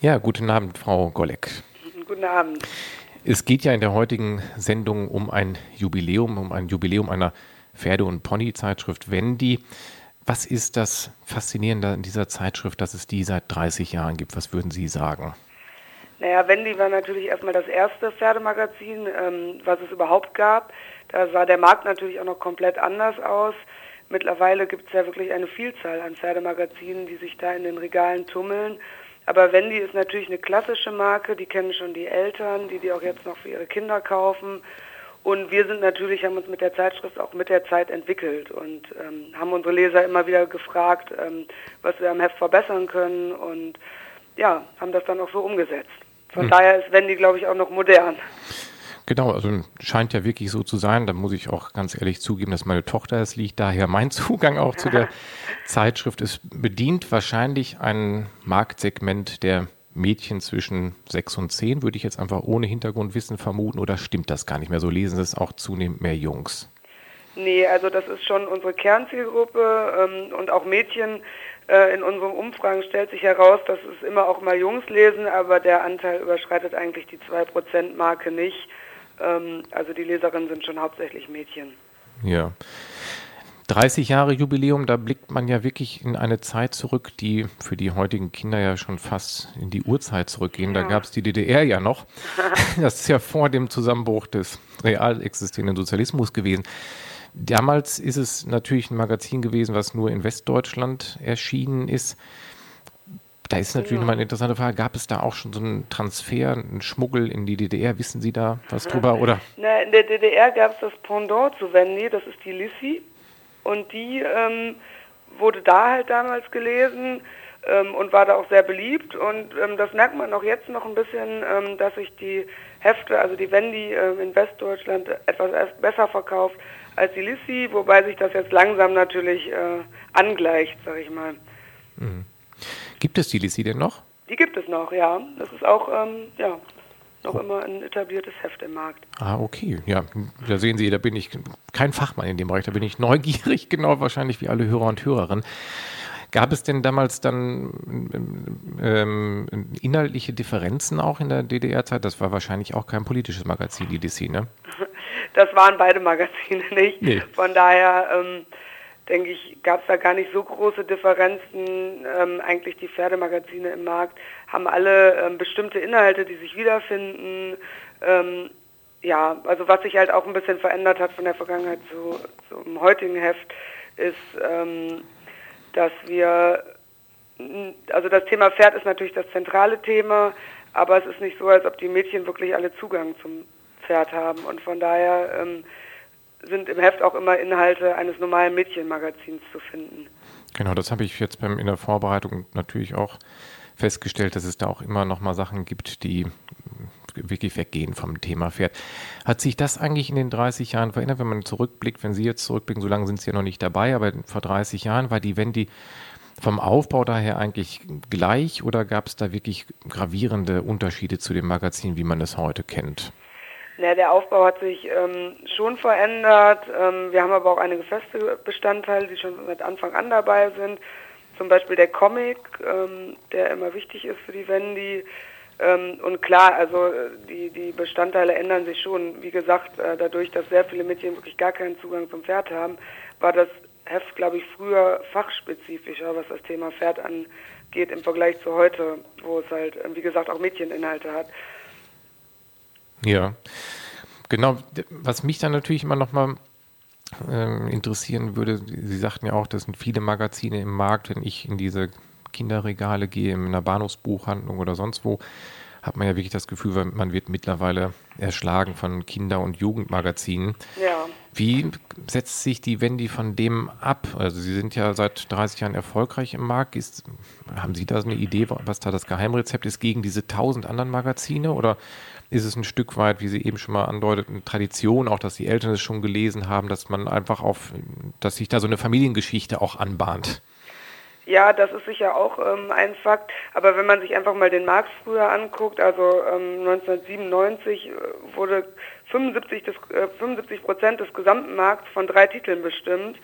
Ja, guten Abend, Frau Golleck. Guten Abend. Es geht ja in der heutigen Sendung um ein Jubiläum, um ein Jubiläum einer Pferde- und Pony-Zeitschrift Wendy. Was ist das Faszinierende an dieser Zeitschrift, dass es die seit 30 Jahren gibt? Was würden Sie sagen? Naja, Wendy war natürlich erstmal das erste Pferdemagazin, ähm, was es überhaupt gab. Da sah der Markt natürlich auch noch komplett anders aus. Mittlerweile gibt es ja wirklich eine Vielzahl an Pferdemagazinen, die sich da in den Regalen tummeln. Aber Wendy ist natürlich eine klassische Marke, die kennen schon die Eltern, die die auch jetzt noch für ihre Kinder kaufen. Und wir sind natürlich, haben uns mit der Zeitschrift auch mit der Zeit entwickelt und ähm, haben unsere Leser immer wieder gefragt, ähm, was wir am Heft verbessern können und ja, haben das dann auch so umgesetzt. Von hm. daher ist Wendy, glaube ich, auch noch modern. Genau, also scheint ja wirklich so zu sein. Da muss ich auch ganz ehrlich zugeben, dass meine Tochter es liegt. Daher mein Zugang auch zu der Zeitschrift ist bedient wahrscheinlich ein Marktsegment der Mädchen zwischen sechs und zehn, würde ich jetzt einfach ohne Hintergrundwissen vermuten. Oder stimmt das gar nicht mehr? So lesen es auch zunehmend mehr Jungs. Nee, also das ist schon unsere Kernzielgruppe ähm, und auch Mädchen. Äh, in unseren Umfragen stellt sich heraus, dass es immer auch mal Jungs lesen, aber der Anteil überschreitet eigentlich die 2%-Marke nicht. Ähm, also die Leserinnen sind schon hauptsächlich Mädchen. Ja. 30 Jahre Jubiläum, da blickt man ja wirklich in eine Zeit zurück, die für die heutigen Kinder ja schon fast in die Urzeit zurückgehen. Ja. Da gab es die DDR ja noch. Das ist ja vor dem Zusammenbruch des real existierenden Sozialismus gewesen. Damals ist es natürlich ein Magazin gewesen, was nur in Westdeutschland erschienen ist. Da ist natürlich ja. nochmal eine interessante Frage. Gab es da auch schon so einen Transfer, einen Schmuggel in die DDR? Wissen Sie da was drüber? Oder? Na, in der DDR gab es das Pendant zu Wendy, das ist die Lissi. Und die ähm, wurde da halt damals gelesen ähm, und war da auch sehr beliebt. Und ähm, das merkt man auch jetzt noch ein bisschen, ähm, dass sich die Hefte, also die Wendy ähm, in Westdeutschland etwas besser verkauft als die Lissi, wobei sich das jetzt langsam natürlich äh, angleicht, sag ich mal. Mhm. Gibt es die Lissi denn noch? Die gibt es noch, ja. Das ist auch, ähm, ja, noch oh. immer ein etabliertes Heft im Markt. Ah, okay. Ja, da sehen Sie, da bin ich kein Fachmann in dem Bereich, da bin ich neugierig, genau wahrscheinlich wie alle Hörer und Hörerinnen. Gab es denn damals dann ähm, inhaltliche Differenzen auch in der DDR-Zeit? Das war wahrscheinlich auch kein politisches Magazin, die DC, ne? Das waren beide Magazine nicht. Nee. Von daher ähm, denke ich, gab es da gar nicht so große Differenzen. Ähm, eigentlich die Pferdemagazine im Markt haben alle ähm, bestimmte Inhalte, die sich wiederfinden. Ähm, ja, also was sich halt auch ein bisschen verändert hat von der Vergangenheit zu, zum heutigen Heft, ist, ähm, dass wir, also das Thema Pferd ist natürlich das zentrale Thema, aber es ist nicht so, als ob die Mädchen wirklich alle Zugang zum Pferd haben. Und von daher ähm, sind im Heft auch immer Inhalte eines normalen Mädchenmagazins zu finden. Genau, das habe ich jetzt beim, in der Vorbereitung natürlich auch festgestellt, dass es da auch immer noch mal Sachen gibt, die wirklich weggehen vom Thema Pferd. Hat sich das eigentlich in den 30 Jahren verändert, wenn man zurückblickt, wenn Sie jetzt zurückblicken, so lange sind Sie ja noch nicht dabei, aber vor 30 Jahren war die Wendy vom Aufbau daher eigentlich gleich oder gab es da wirklich gravierende Unterschiede zu dem Magazin, wie man es heute kennt? Ja, der Aufbau hat sich ähm, schon verändert. Ähm, wir haben aber auch einige feste Bestandteile, die schon seit Anfang an dabei sind. Zum Beispiel der Comic, ähm, der immer wichtig ist für die Wendy. Ähm, und klar, also die, die Bestandteile ändern sich schon. Wie gesagt, äh, dadurch, dass sehr viele Mädchen wirklich gar keinen Zugang zum Pferd haben, war das Heft, glaube ich, früher fachspezifischer, was das Thema Pferd angeht, im Vergleich zu heute, wo es halt, wie gesagt, auch Mädcheninhalte hat. Ja, genau. Was mich dann natürlich immer noch mal äh, interessieren würde, Sie sagten ja auch, das sind viele Magazine im Markt. Wenn ich in diese Kinderregale gehe, in einer Bahnhofsbuchhandlung oder sonst wo, hat man ja wirklich das Gefühl, man wird mittlerweile erschlagen von Kinder- und Jugendmagazinen. Ja. Wie setzt sich die Wendy von dem ab? Also Sie sind ja seit 30 Jahren erfolgreich im Markt. Ist, haben Sie da so eine Idee, was da das Geheimrezept ist gegen diese tausend anderen Magazine? Oder ist es ein Stück weit, wie Sie eben schon mal andeuteten, Tradition, auch dass die Eltern es schon gelesen haben, dass man einfach auf, dass sich da so eine Familiengeschichte auch anbahnt. Ja, das ist sicher auch ähm, ein Fakt. Aber wenn man sich einfach mal den Markt früher anguckt, also ähm, 1997 äh, wurde 75, des, äh, 75 Prozent des gesamten Markts von drei Titeln bestimmt.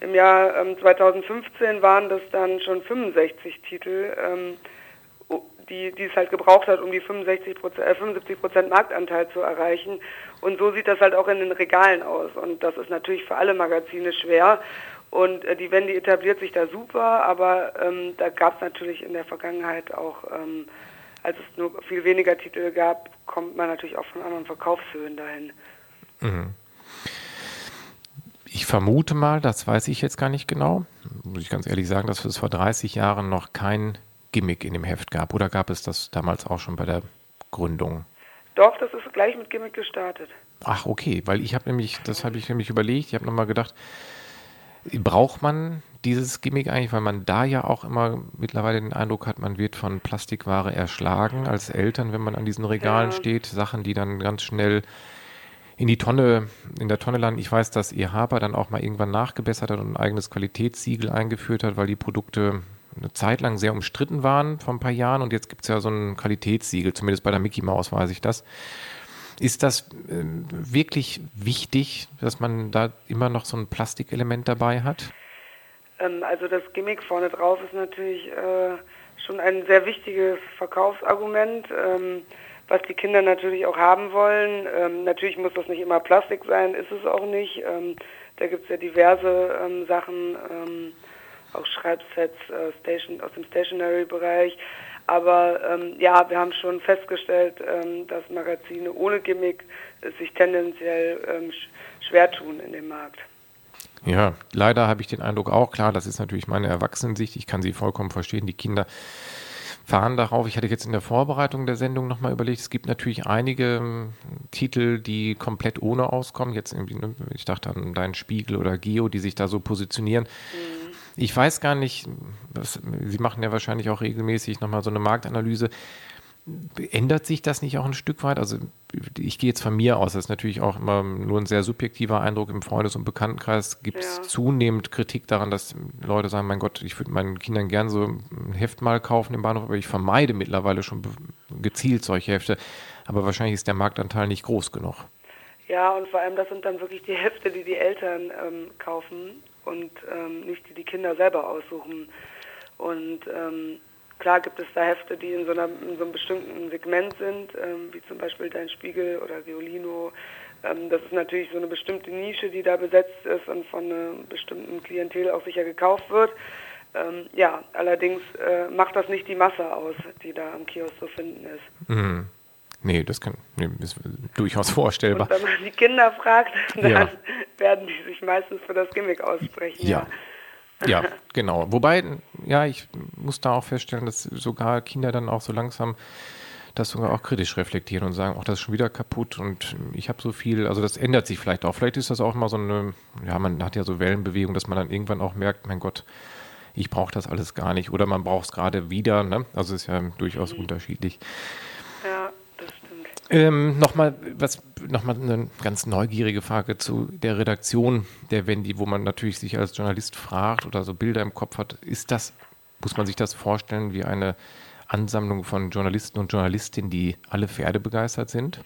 Im Jahr ähm, 2015 waren das dann schon 65 Titel. Ähm, die, die es halt gebraucht hat, um die 65 äh, 75 Prozent Marktanteil zu erreichen. Und so sieht das halt auch in den Regalen aus. Und das ist natürlich für alle Magazine schwer. Und äh, die Wendy etabliert sich da super, aber ähm, da gab es natürlich in der Vergangenheit auch, ähm, als es nur viel weniger Titel gab, kommt man natürlich auch von anderen Verkaufshöhen dahin. Mhm. Ich vermute mal, das weiß ich jetzt gar nicht genau, muss ich ganz ehrlich sagen, dass es vor 30 Jahren noch kein Gimmick in dem Heft gab. Oder gab es das damals auch schon bei der Gründung? Doch, das ist gleich mit Gimmick gestartet. Ach, okay, weil ich habe nämlich, das habe ich nämlich überlegt, ich habe nochmal gedacht, braucht man dieses Gimmick eigentlich, weil man da ja auch immer mittlerweile den Eindruck hat, man wird von Plastikware erschlagen als Eltern, wenn man an diesen Regalen ja. steht, Sachen, die dann ganz schnell in die Tonne, in der Tonne landen. Ich weiß, dass ihr Haber dann auch mal irgendwann nachgebessert hat und ein eigenes Qualitätssiegel eingeführt hat, weil die Produkte eine Zeit lang sehr umstritten waren vor ein paar Jahren und jetzt gibt es ja so ein Qualitätssiegel, zumindest bei der Mickey Mouse weiß ich das. Ist das äh, wirklich wichtig, dass man da immer noch so ein Plastikelement dabei hat? Ähm, also das Gimmick vorne drauf ist natürlich äh, schon ein sehr wichtiges Verkaufsargument. Ähm, was die Kinder natürlich auch haben wollen. Ähm, natürlich muss das nicht immer Plastik sein, ist es auch nicht. Ähm, da gibt es ja diverse ähm, Sachen, ähm, auch Schreibsets äh, Station, aus dem Stationary-Bereich. Aber ähm, ja, wir haben schon festgestellt, ähm, dass Magazine ohne Gimmick sich tendenziell sch schwer tun in dem Markt. Ja, leider habe ich den Eindruck auch, klar, das ist natürlich meine Erwachsenensicht, ich kann sie vollkommen verstehen, die Kinder fahren darauf. Ich hatte jetzt in der Vorbereitung der Sendung nochmal überlegt, es gibt natürlich einige ähm, Titel, die komplett ohne auskommen. Jetzt irgendwie, ne, ich dachte an Dein Spiegel oder Geo, die sich da so positionieren. Mhm. Ich weiß gar nicht, was, Sie machen ja wahrscheinlich auch regelmäßig nochmal so eine Marktanalyse ändert sich das nicht auch ein Stück weit? Also ich gehe jetzt von mir aus, das ist natürlich auch immer nur ein sehr subjektiver Eindruck im Freundes- und Bekanntenkreis. Gibt es ja. zunehmend Kritik daran, dass Leute sagen, mein Gott, ich würde meinen Kindern gern so ein Heft mal kaufen im Bahnhof, aber ich vermeide mittlerweile schon gezielt solche Hefte. Aber wahrscheinlich ist der Marktanteil nicht groß genug. Ja, und vor allem das sind dann wirklich die Hefte, die die Eltern ähm, kaufen und ähm, nicht die die Kinder selber aussuchen. Und ähm, Klar gibt es da Hefte, die in so, einer, in so einem bestimmten Segment sind, ähm, wie zum Beispiel Dein Spiegel oder Violino. Ähm, das ist natürlich so eine bestimmte Nische, die da besetzt ist und von einem bestimmten Klientel auch sicher gekauft wird. Ähm, ja, allerdings äh, macht das nicht die Masse aus, die da am Kiosk zu finden ist. Mhm. Nee, das kann, nee, ist durchaus vorstellbar. Und wenn man die Kinder fragt, dann ja. werden die sich meistens für das Gimmick aussprechen. Ja. ja. Ja, genau. Wobei, ja, ich muss da auch feststellen, dass sogar Kinder dann auch so langsam das sogar auch kritisch reflektieren und sagen, auch das ist schon wieder kaputt und ich habe so viel, also das ändert sich vielleicht auch. Vielleicht ist das auch mal so eine, ja, man hat ja so Wellenbewegung, dass man dann irgendwann auch merkt, mein Gott, ich brauche das alles gar nicht oder man braucht es gerade wieder, ne? Also ist ja durchaus mhm. unterschiedlich. Ähm, nochmal was, nochmal eine ganz neugierige Frage zu der Redaktion der Wendy, wo man natürlich sich als Journalist fragt oder so Bilder im Kopf hat. Ist das, muss man sich das vorstellen, wie eine Ansammlung von Journalisten und Journalistinnen, die alle Pferde begeistert sind?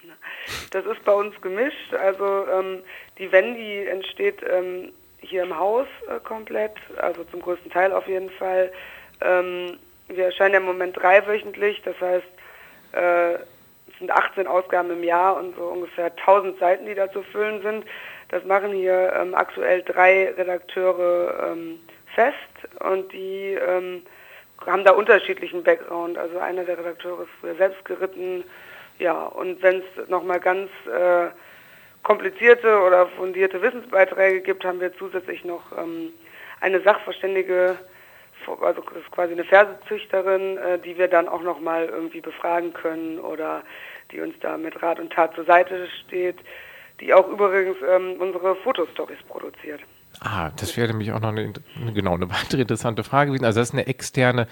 Das ist bei uns gemischt. Also ähm, die Wendy entsteht ähm, hier im Haus äh, komplett, also zum größten Teil auf jeden Fall. Ähm, wir erscheinen ja im Moment dreiwöchentlich, das heißt, äh, sind 18 Ausgaben im Jahr und so ungefähr 1000 Seiten, die da zu füllen sind. Das machen hier ähm, aktuell drei Redakteure ähm, fest und die ähm, haben da unterschiedlichen Background. Also einer der Redakteure ist früher selbst geritten. Ja, und wenn es nochmal ganz äh, komplizierte oder fundierte Wissensbeiträge gibt, haben wir zusätzlich noch ähm, eine Sachverständige also das ist quasi eine Versezüchterin, äh, die wir dann auch nochmal irgendwie befragen können oder die uns da mit Rat und Tat zur Seite steht, die auch übrigens ähm, unsere Fotostories produziert. Ah, das wäre nämlich auch noch eine, genau, eine weitere interessante Frage gewesen. Also das ist eine externe,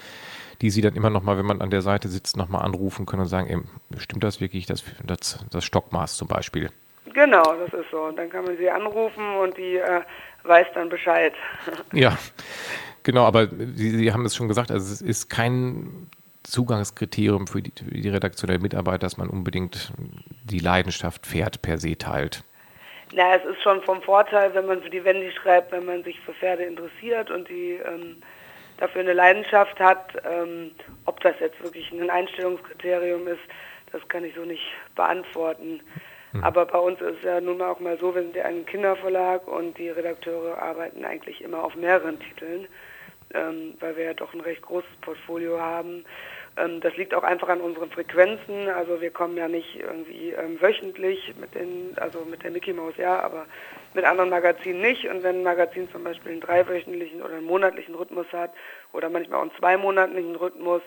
die Sie dann immer nochmal, wenn man an der Seite sitzt, nochmal anrufen können und sagen, ey, stimmt das wirklich, das, das, das Stockmaß zum Beispiel? Genau, das ist so. Und dann kann man sie anrufen und die äh, weiß dann Bescheid. Ja, Genau, aber Sie, Sie haben es schon gesagt, also es ist kein Zugangskriterium für die, für die Redaktion der Mitarbeiter, dass man unbedingt die Leidenschaft Pferd per se teilt. Na, es ist schon vom Vorteil, wenn man für die Wendy schreibt, wenn man sich für Pferde interessiert und die ähm, dafür eine Leidenschaft hat. Ähm, ob das jetzt wirklich ein Einstellungskriterium ist, das kann ich so nicht beantworten. Mhm. Aber bei uns ist es ja nun mal auch mal so, wir sind ja ein Kinderverlag und die Redakteure arbeiten eigentlich immer auf mehreren Titeln, ähm, weil wir ja doch ein recht großes Portfolio haben. Ähm, das liegt auch einfach an unseren Frequenzen. Also wir kommen ja nicht irgendwie ähm, wöchentlich mit den, also mit der Mickey Mouse ja, aber mit anderen Magazinen nicht. Und wenn ein Magazin zum Beispiel einen dreiwöchentlichen oder einen monatlichen Rhythmus hat oder manchmal auch einen zweimonatlichen Rhythmus,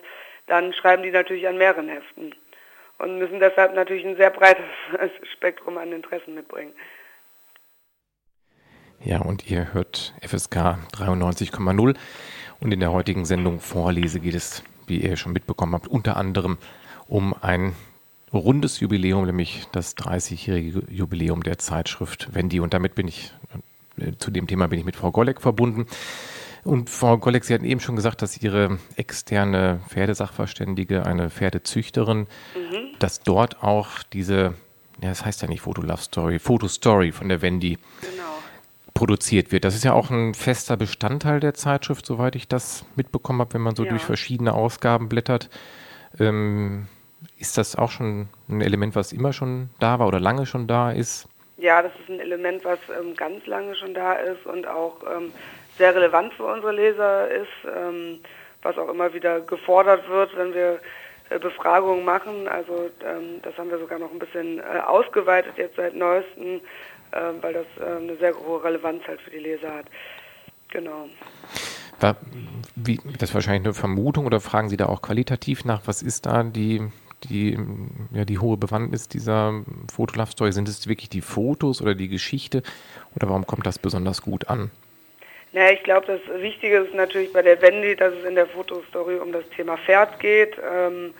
dann schreiben die natürlich an mehreren Heften und müssen deshalb natürlich ein sehr breites Spektrum an Interessen mitbringen. Ja, und ihr hört FSK 93,0 und in der heutigen Sendung Vorlese geht es, wie ihr schon mitbekommen habt, unter anderem um ein rundes Jubiläum, nämlich das 30-jährige Jubiläum der Zeitschrift Wendy. Und damit bin ich, äh, zu dem Thema bin ich mit Frau Golleck verbunden. Und Frau Golleck, Sie hatten eben schon gesagt, dass Ihre externe Pferdesachverständige, eine Pferdezüchterin, mhm. dass dort auch diese, ja, das heißt ja nicht Foto Love Story, Fotostory von der Wendy genau. produziert wird. Das ist ja auch ein fester Bestandteil der Zeitschrift, soweit ich das mitbekommen habe, wenn man so ja. durch verschiedene Ausgaben blättert. Ähm, ist das auch schon ein Element, was immer schon da war oder lange schon da ist? Ja, das ist ein Element, was ähm, ganz lange schon da ist und auch ähm, sehr relevant für unsere Leser ist, ähm, was auch immer wieder gefordert wird, wenn wir äh, Befragungen machen. Also ähm, das haben wir sogar noch ein bisschen äh, ausgeweitet jetzt seit neuestem, äh, weil das äh, eine sehr hohe Relevanz halt für die Leser hat. Genau. War, wie, das ist wahrscheinlich eine Vermutung oder fragen Sie da auch qualitativ nach? Was ist da die, die, ja, die hohe Bewandtnis dieser Fotolove-Story? Sind es wirklich die Fotos oder die Geschichte oder warum kommt das besonders gut an? Naja, ich glaube, das Wichtige ist natürlich bei der Wendy, dass es in der Fotostory um das Thema Pferd geht ähm,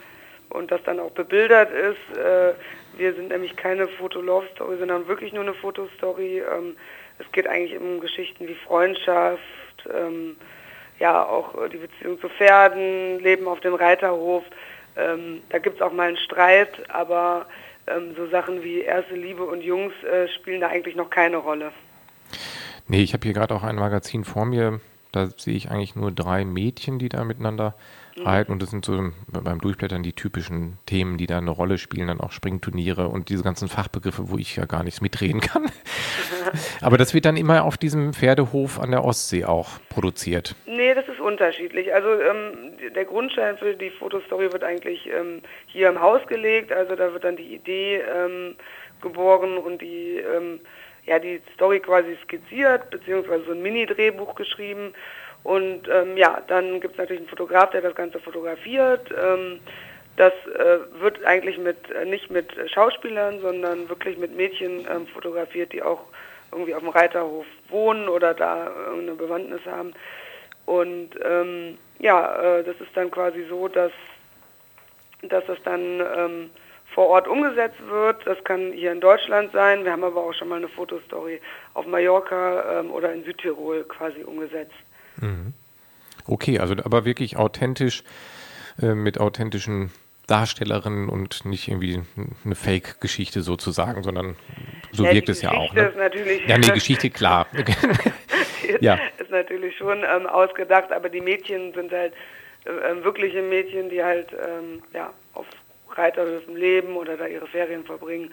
und das dann auch bebildert ist. Äh, wir sind nämlich keine Foto-Love-Story, sondern wirklich nur eine Fotostory. Ähm, es geht eigentlich um Geschichten wie Freundschaft, ähm, ja, auch die Beziehung zu Pferden, Leben auf dem Reiterhof. Ähm, da gibt es auch mal einen Streit, aber ähm, so Sachen wie erste Liebe und Jungs äh, spielen da eigentlich noch keine Rolle. Nee, ich habe hier gerade auch ein Magazin vor mir. Da sehe ich eigentlich nur drei Mädchen, die da miteinander mhm. reiten. Und das sind so beim Durchblättern die typischen Themen, die da eine Rolle spielen. Dann auch Springturniere und diese ganzen Fachbegriffe, wo ich ja gar nichts mitreden kann. Aber das wird dann immer auf diesem Pferdehof an der Ostsee auch produziert. Nee, das ist unterschiedlich. Also ähm, der Grundstein für die Fotostory wird eigentlich ähm, hier im Haus gelegt. Also da wird dann die Idee ähm, geboren und die ähm, ja, die Story quasi skizziert, beziehungsweise so ein Mini-Drehbuch geschrieben. Und ähm, ja, dann gibt es natürlich einen Fotograf, der das Ganze fotografiert. Ähm, das äh, wird eigentlich mit äh, nicht mit Schauspielern, sondern wirklich mit Mädchen ähm, fotografiert, die auch irgendwie auf dem Reiterhof wohnen oder da eine Bewandtnis haben. Und ähm, ja, äh, das ist dann quasi so, dass, dass das dann ähm, vor Ort umgesetzt wird. Das kann hier in Deutschland sein. Wir haben aber auch schon mal eine Fotostory auf Mallorca ähm, oder in Südtirol quasi umgesetzt. Mhm. Okay, also aber wirklich authentisch äh, mit authentischen Darstellerinnen und nicht irgendwie eine Fake-Geschichte sozusagen, sondern so ja, wirkt es ja auch. Ne? Natürlich ja, nee, Geschichte, klar. ja. Ist natürlich schon ähm, ausgedacht, aber die Mädchen sind halt äh, wirkliche Mädchen, die halt ähm, ja, auf Reiterhöfen leben oder da ihre Ferien verbringen,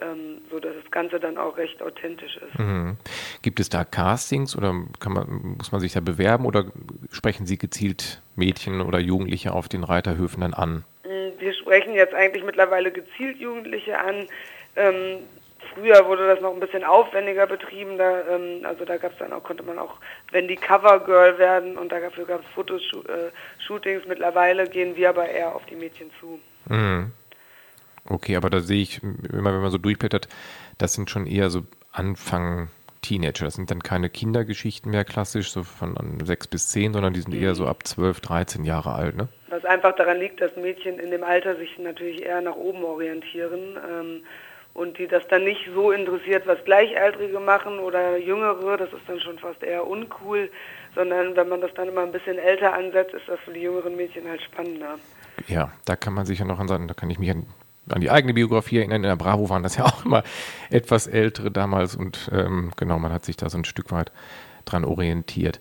ähm, so dass das Ganze dann auch recht authentisch ist. Mhm. Gibt es da Castings oder man, muss man sich da bewerben oder sprechen Sie gezielt Mädchen oder Jugendliche auf den Reiterhöfen dann an? Mm, wir sprechen jetzt eigentlich mittlerweile gezielt Jugendliche an. Ähm, früher wurde das noch ein bisschen aufwendiger betrieben, da, ähm, also da gab es dann auch, konnte man auch, wenn die Covergirl werden und dafür gab es Fotoshootings, mittlerweile gehen wir aber eher auf die Mädchen zu. Mhm. Okay, aber da sehe ich immer, wenn man so durchblättert, das sind schon eher so Anfang Teenager. Das sind dann keine Kindergeschichten mehr klassisch, so von sechs bis zehn, sondern die sind mhm. eher so ab zwölf, dreizehn Jahre alt, ne? Was einfach daran liegt, dass Mädchen in dem Alter sich natürlich eher nach oben orientieren ähm, und die das dann nicht so interessiert, was Gleichaltrige machen oder Jüngere, das ist dann schon fast eher uncool, sondern wenn man das dann immer ein bisschen älter ansetzt, ist das für die jüngeren Mädchen halt spannender ja, da kann man sich ja noch an, da kann ich mich an, an, die eigene Biografie erinnern. In der Bravo waren das ja auch immer etwas ältere damals und ähm, genau, man hat sich da so ein Stück weit dran orientiert.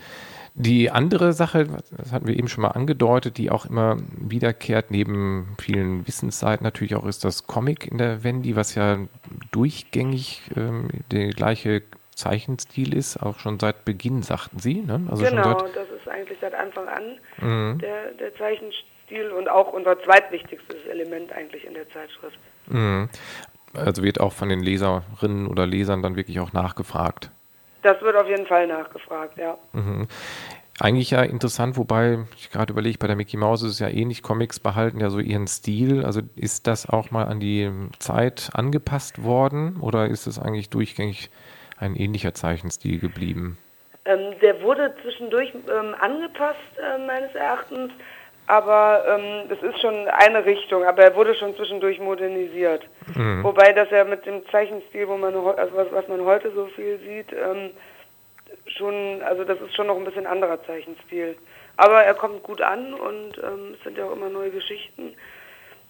Die andere Sache, das hatten wir eben schon mal angedeutet, die auch immer wiederkehrt, neben vielen Wissensseiten natürlich auch, ist das Comic in der Wendy, was ja durchgängig ähm, der gleiche Zeichenstil ist, auch schon seit Beginn, sagten Sie. Ne? Also genau, das ist eigentlich seit Anfang an mhm. der, der Zeichenstil und auch unser zweitwichtigstes Element eigentlich in der Zeitschrift. Mhm. Also wird auch von den Leserinnen oder Lesern dann wirklich auch nachgefragt. Das wird auf jeden Fall nachgefragt, ja. Mhm. Eigentlich ja interessant, wobei ich gerade überlege, bei der Mickey Mouse ist es ja ähnlich, Comics behalten ja so ihren Stil. Also ist das auch mal an die Zeit angepasst worden oder ist es eigentlich durchgängig ein ähnlicher Zeichenstil geblieben? Ähm, der wurde zwischendurch ähm, angepasst, äh, meines Erachtens, aber ähm, das ist schon eine Richtung, aber er wurde schon zwischendurch modernisiert. Mhm. Wobei das ja mit dem Zeichenstil, wo man also was, was man heute so viel sieht, ähm, schon, also das ist schon noch ein bisschen anderer Zeichenstil. Aber er kommt gut an und ähm, es sind ja auch immer neue Geschichten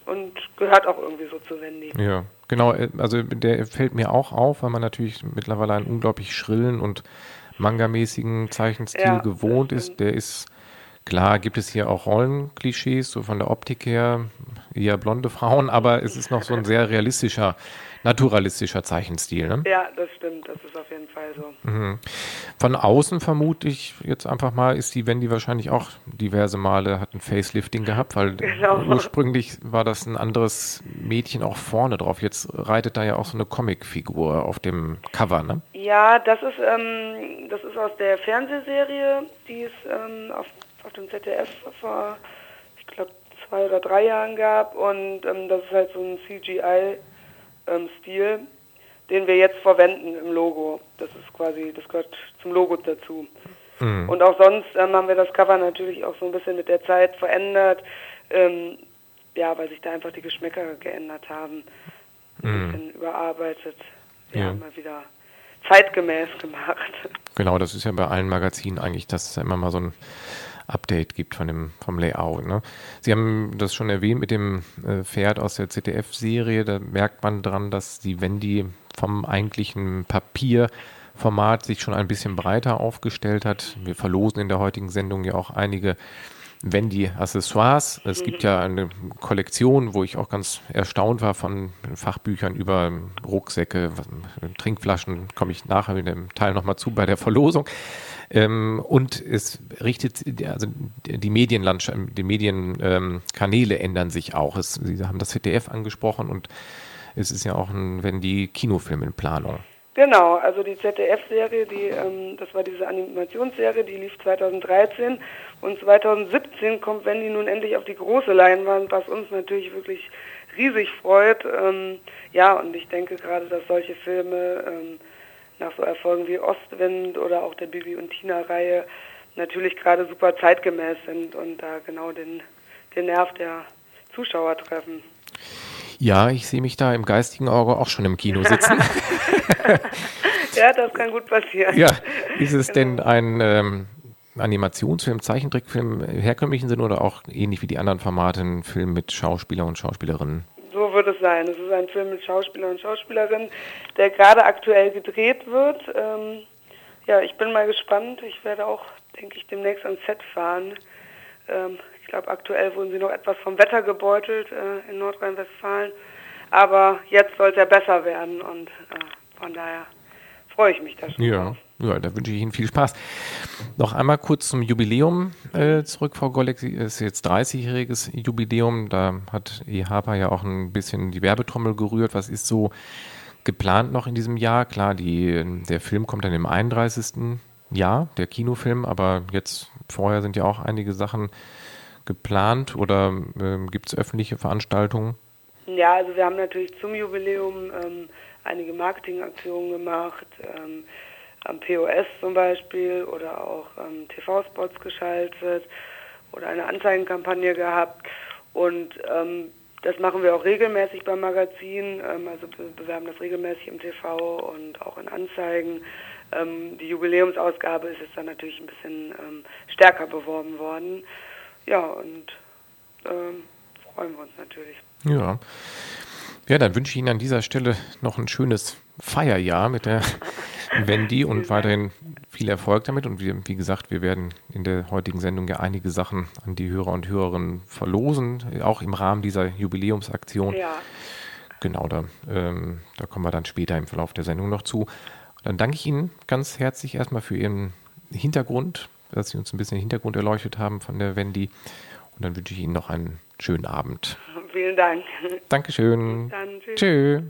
und gehört auch irgendwie so zu Wendy. Ja, genau. Äh, also der fällt mir auch auf, weil man natürlich mittlerweile einen unglaublich schrillen und mangamäßigen Zeichenstil ja, gewohnt ist. Der ist Klar gibt es hier auch Rollenklischees, so von der Optik her, eher blonde Frauen, aber es ist noch so ein sehr realistischer naturalistischer Zeichenstil. Ne? Ja, das stimmt, das ist auf jeden Fall so. Mhm. Von außen vermute ich jetzt einfach mal, ist die Wendy wahrscheinlich auch diverse Male, hat ein Facelifting gehabt, weil genau. ursprünglich war das ein anderes Mädchen auch vorne drauf. Jetzt reitet da ja auch so eine Comicfigur auf dem Cover, ne? Ja, das ist, ähm, das ist aus der Fernsehserie, die es ähm, auf, auf dem ZDF vor, ich glaube, zwei oder drei Jahren gab und ähm, das ist halt so ein CGI ähm, den wir jetzt verwenden im Logo. Das ist quasi, das gehört zum Logo dazu. Mhm. Und auch sonst ähm, haben wir das Cover natürlich auch so ein bisschen mit der Zeit verändert. Ähm, ja, weil sich da einfach die Geschmäcker geändert haben. Ein mhm. bisschen überarbeitet. Ja. haben mal wieder zeitgemäß gemacht. Genau, das ist ja bei allen Magazinen eigentlich, dass es immer mal so ein Update gibt von dem, vom Layout. Ne? Sie haben das schon erwähnt mit dem äh, Pferd aus der ZDF-Serie. Da merkt man dran, dass die Wendy vom eigentlichen Papierformat sich schon ein bisschen breiter aufgestellt hat. Wir verlosen in der heutigen Sendung ja auch einige Wendy-Accessoires. Es gibt ja eine Kollektion, wo ich auch ganz erstaunt war von Fachbüchern über Rucksäcke, Trinkflaschen, komme ich nachher in dem Teil nochmal zu bei der Verlosung. Ähm, und es richtet, also die Medienlandschaft, die Medienkanäle ähm, ändern sich auch. Es, Sie haben das ZDF angesprochen und es ist ja auch ein, wenn die Kinofilme in Planung. Genau, also die ZDF-Serie, die, ähm, das war diese Animationsserie, die lief 2013 und 2017 kommt Wendy nun endlich auf die große Leinwand, was uns natürlich wirklich riesig freut. Ähm, ja, und ich denke gerade, dass solche Filme ähm, nach so Erfolgen wie Ostwind oder auch der Bibi und Tina-Reihe natürlich gerade super zeitgemäß sind und da genau den, den Nerv der Zuschauer treffen. Ja, ich sehe mich da im geistigen Auge auch schon im Kino sitzen. ja, das kann gut passieren. Ja, ist es genau. denn ein ähm, Animationsfilm, Zeichentrickfilm im herkömmlichen Sinn oder auch ähnlich wie die anderen Formate ein Film mit Schauspieler und Schauspielerinnen? So wird es sein. Es ist ein Film mit Schauspielern und Schauspielerinnen, der gerade aktuell gedreht wird. Ähm, ja, ich bin mal gespannt. Ich werde auch, denke ich, demnächst ans Set fahren. Ähm, ich glaube, aktuell wurden sie noch etwas vom Wetter gebeutelt äh, in Nordrhein-Westfalen. Aber jetzt soll es ja besser werden und äh, von daher freue ich mich da schon. Ja. Ja, da wünsche ich Ihnen viel Spaß. Noch einmal kurz zum Jubiläum äh, zurück, Frau Golleck. Es ist jetzt 30-jähriges Jubiläum. Da hat EHAPA ja auch ein bisschen die Werbetrommel gerührt. Was ist so geplant noch in diesem Jahr? Klar, die, der Film kommt dann im 31. Jahr, der Kinofilm, aber jetzt vorher sind ja auch einige Sachen geplant oder äh, gibt es öffentliche Veranstaltungen? Ja, also wir haben natürlich zum Jubiläum ähm, einige Marketingaktionen gemacht. Ähm, am POS zum Beispiel oder auch ähm, TV-Spots geschaltet oder eine Anzeigenkampagne gehabt. Und ähm, das machen wir auch regelmäßig beim Magazin. Ähm, also wir bewerben das regelmäßig im TV und auch in Anzeigen. Ähm, die Jubiläumsausgabe ist jetzt dann natürlich ein bisschen ähm, stärker beworben worden. Ja, und ähm, freuen wir uns natürlich. Ja. Ja, dann wünsche ich Ihnen an dieser Stelle noch ein schönes Feierjahr mit der Wendy und weiterhin viel Erfolg damit. Und wir, wie gesagt, wir werden in der heutigen Sendung ja einige Sachen an die Hörer und Hörerinnen verlosen, auch im Rahmen dieser Jubiläumsaktion. Ja. Genau, da, ähm, da kommen wir dann später im Verlauf der Sendung noch zu. Dann danke ich Ihnen ganz herzlich erstmal für Ihren Hintergrund, dass Sie uns ein bisschen den Hintergrund erleuchtet haben von der Wendy. Und dann wünsche ich Ihnen noch einen schönen Abend. Vielen Dank. Dankeschön. Dann, tschüss. tschüss.